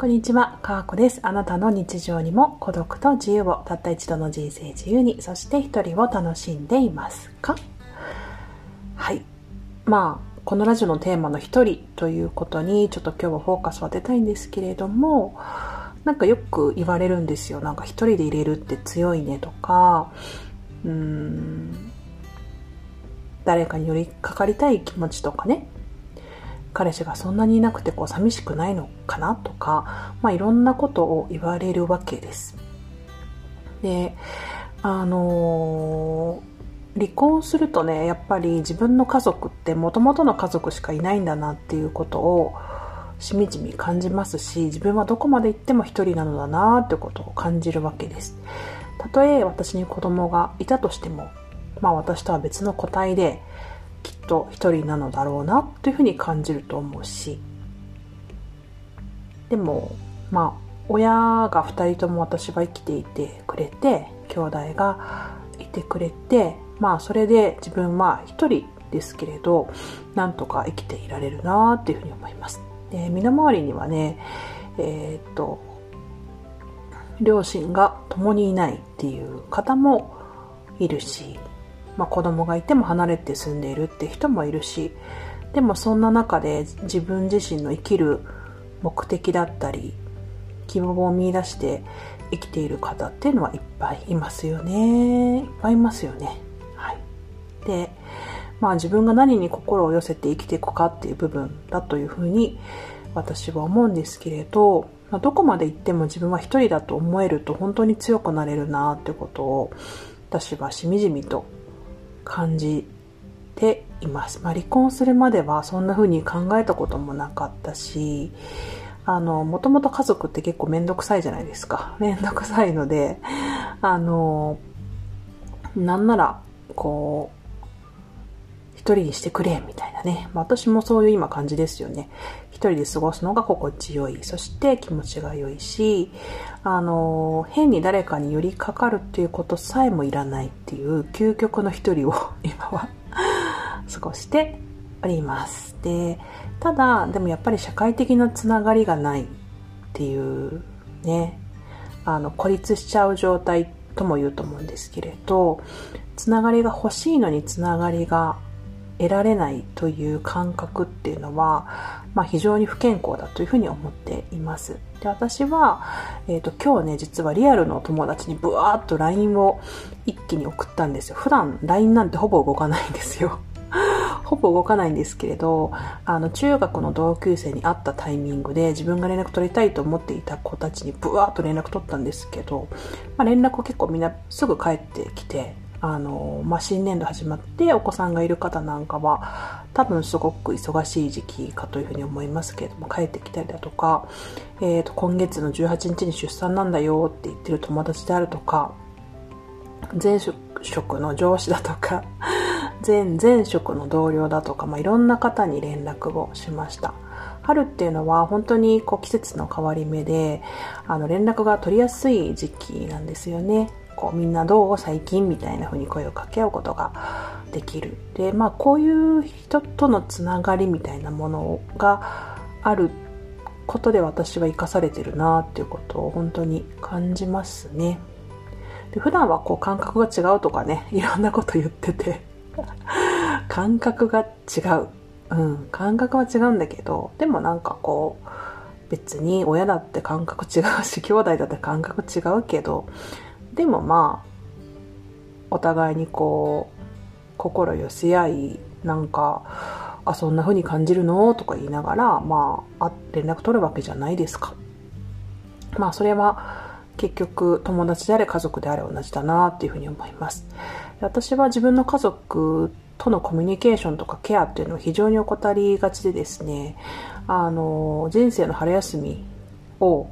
こんにちは、かわこです。あなたの日常にも孤独と自由をたった一度の人生自由に、そして一人を楽しんでいますか？はい。まあ、このラジオのテーマの一人ということに、ちょっと今日はフォーカスを当てたいんですけれども、なんかよく言われるんですよ。なんか一人で入れるって強いねとか、うーん、誰かに寄りかかりたい気持ちとかね、彼氏がそんなにいなくてこう寂しくないのかなとか、まあ、いろんなことを言われるわけです。で、あのー、離婚するとね、やっぱり自分の家族って元々の家族しかいないんだなっていうことをしみじみ感じますし、自分はどこまで行っても一人なのだなってことを感じるわけです。たとえ私に子供がいたとしても、まあ私とは別の個体で、きっと一人なのだろうなというふうに感じると思うし。でもまあ親が2人とも私は生きていてくれて兄弟がいてくれてまあそれで自分は一人ですけれどなんとか生きていられるなっていうふうに思います。で身の回りにはねえー、っと両親が共にいないっていう方もいるしまあ、子供がいても離れて住んでいるって人もいるしでもそんな中で自分自身の生きる目的だったり希望を見出して生きている方っていうのはいっぱいいますよね。いっぱいいますよね。はい。でまあ自分が何に心を寄せて生きていくかっていう部分だというふうに私は思うんですけれど、まあ、どこまで行っても自分は一人だと思えると本当に強くなれるなってことを私はしみじみと感じています。まあ、離婚するまではそんな風に考えたこともなかったし、あの、もともと家族って結構めんどくさいじゃないですか。めんどくさいので、あの、なんなら、こう、一人にしてくれ、みたいなね。まあ、私もそういう今感じですよね。一人で過ごすのが心地よい。そして気持ちが良いし、あの、変に誰かに寄りかかるっていうことさえもいらないっていう究極の一人を 今は 過ごしております。で、ただ、でもやっぱり社会的なつながりがないっていうね、あの、孤立しちゃう状態とも言うと思うんですけれど、つながりが欲しいのにつながりが得られないという感覚っていうのは、まあ、非常に不健康だというふうに思っています。で私は、えーと、今日ね実はリアルの友達にブワーッと LINE を一気に送ったんですよ。普段 LINE なんてほぼ動かないんですよ。ほぼ動かないんですけれど、あの、中学の同級生に会ったタイミングで自分が連絡取りたいと思っていた子たちにブワーッと連絡取ったんですけど、まあ、連絡を結構みんなすぐ帰ってきて、あの、まあ、新年度始まってお子さんがいる方なんかは多分すごく忙しい時期かというふうに思いますけれども帰ってきたりだとか、えー、と今月の18日に出産なんだよって言ってる友達であるとか前職の上司だとか 前前職の同僚だとか、まあ、いろんな方に連絡をしました。春っていうのは本当にこう季節の変わり目であの連絡が取りやすい時期なんですよね。こうみんなどう最近みたいな風に声を掛け合うことができる。で、まあこういう人とのつながりみたいなものがあることで私は生かされてるなっていうことを本当に感じますね。で普段はこう感覚が違うとかね、いろんなこと言ってて感覚が違う。うん、感覚は違うんだけど、でもなんかこう、別に親だって感覚違うし、兄弟だって感覚違うけど、でもまあお互いにこう心寄せ合いなんかあそんな風に感じるの？とか言いながらまあ連絡取るわけじゃないですか。まあそれは結局友達であれ家族であれ同じだなっていうふうに思います。私は自分の家族とのコミュニケーションとかケアっていうのを非常に怠りがちでですねあの人生の春休みを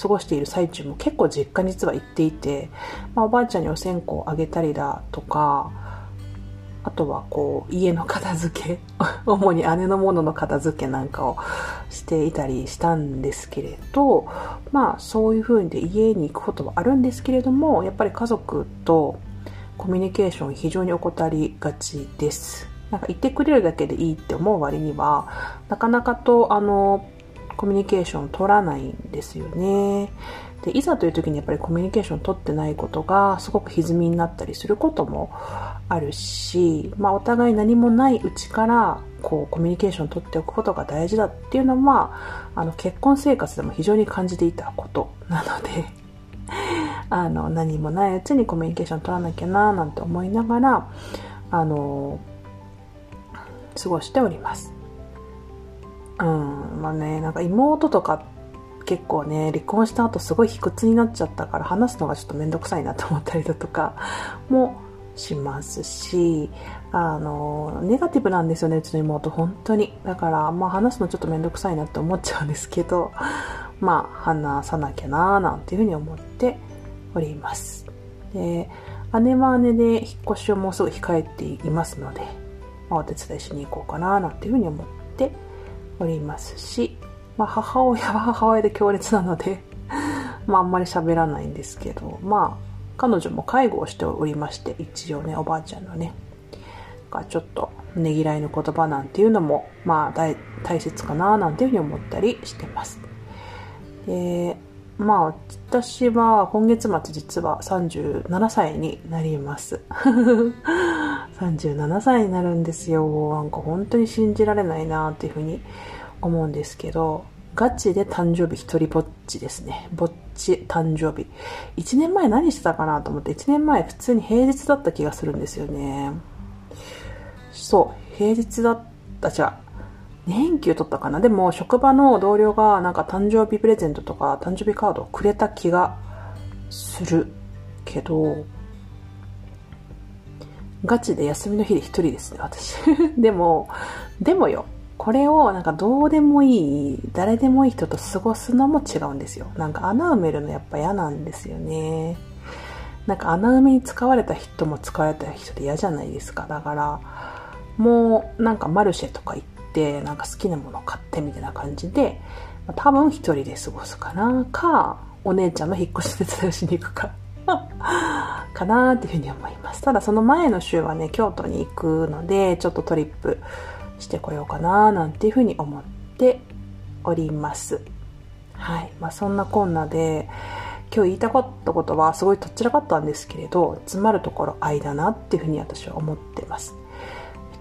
過ごしている最中も結構実家に実は行っていて、まあ、おばあちゃんにお線香をあげたりだとか、あとはこう家の片付け、主に姉のものの片付けなんかをしていたりしたんですけれど、まあそういう風で家に行くことはあるんですけれども、やっぱり家族とコミュニケーション非常に怠りがちです。なんか言ってくれるだけでいいって思う割には、なかなかとあの、コミュニケーションを取らないんですよね。で、いざという時にやっぱりコミュニケーションを取ってないことがすごく歪みになったりすることもあるし、まあお互い何もないうちからこうコミュニケーションを取っておくことが大事だっていうのは、あ、あの結婚生活でも非常に感じていたことなので、あの何もないうちにコミュニケーション取らなきゃななんて思いながら、あの、過ごしております。うん、まあね、なんか妹とか結構ね、離婚した後すごい卑屈になっちゃったから話すのがちょっとめんどくさいなと思ったりだとか もしますし、あの、ネガティブなんですよね、うちの妹、本当に。だから、まあ話すのちょっとめんどくさいなって思っちゃうんですけど、まあ話さなきゃなーなんていうふうに思っております。で、姉は姉で引っ越しをもうすぐ控えていますので、まあ、お手伝いしに行こうかななんていうふうに思っておりますし、まあ、母親は 母親で強烈なので まあ、あんまり喋らないんですけど、まあ、彼女も介護をしておりまして、一応ね、おばあちゃんのね。がちょっと、ねぎらいの言葉なんていうのも、まあ大、大切かななんていうふうに思ったりしてます。で、まあ、私は今月末実は37歳になります。37歳になるんですよ。なんか本当に信じられないなっていうふうに思うんですけど、ガチで誕生日一人ぼっちですね。ぼっち誕生日。1年前何してたかなと思って、1年前普通に平日だった気がするんですよね。そう、平日だった、じゃ年休取ったかな？でも、職場の同僚がなんか誕生日プレゼントとか誕生日カードをくれた気がするけど、ガチで休みの日で一人ですね、私。でも、でもよ、これをなんかどうでもいい、誰でもいい人と過ごすのも違うんですよ。なんか穴埋めるのやっぱ嫌なんですよね。なんか穴埋めに使われた人も使われた人で嫌じゃないですか。だから、もうなんかマルシェとか行っ、なんか好きなもの買ってみたいな感じで、多分一人で過ごすかな、か、お姉ちゃんの引っ越し手伝いをしに行くか かなっていうふうに思います。ただその前の週はね、京都に行くので、ちょっとトリップしてこようかななんていうふうに思っております。はい。まあそんなこんなで、今日言いたかったことはすごいとっちらかったんですけれど、詰まるところ愛だなっていうふうに私は思ってます。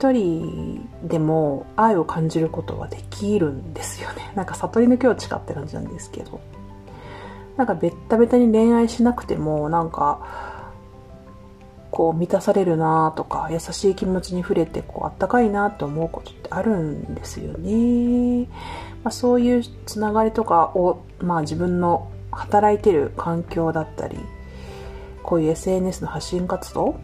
一人でも愛を感じることはできるんですよね。なんか悟りの境地かって感じなんですけど。なんかベッタベタに恋愛しなくても、なんか、こう満たされるなとか、優しい気持ちに触れて、こうあったかいなと思うことってあるんですよね。まあ、そういうつながりとかを、まあ自分の働いてる環境だったり、こういう SNS の発信活動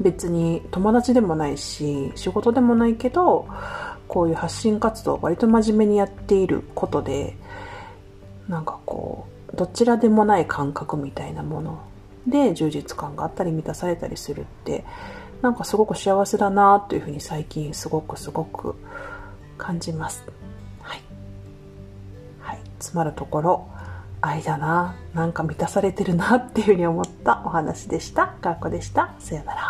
別に友達でもないし、仕事でもないけど、こういう発信活動を割と真面目にやっていることで、なんかこう、どちらでもない感覚みたいなもので充実感があったり満たされたりするって、なんかすごく幸せだなというふうに最近すごくすごく感じます。はい。はい。つまるところ、愛だな、なんか満たされてるなっていうふうに思ったお話でした。かっこでした。さよなら。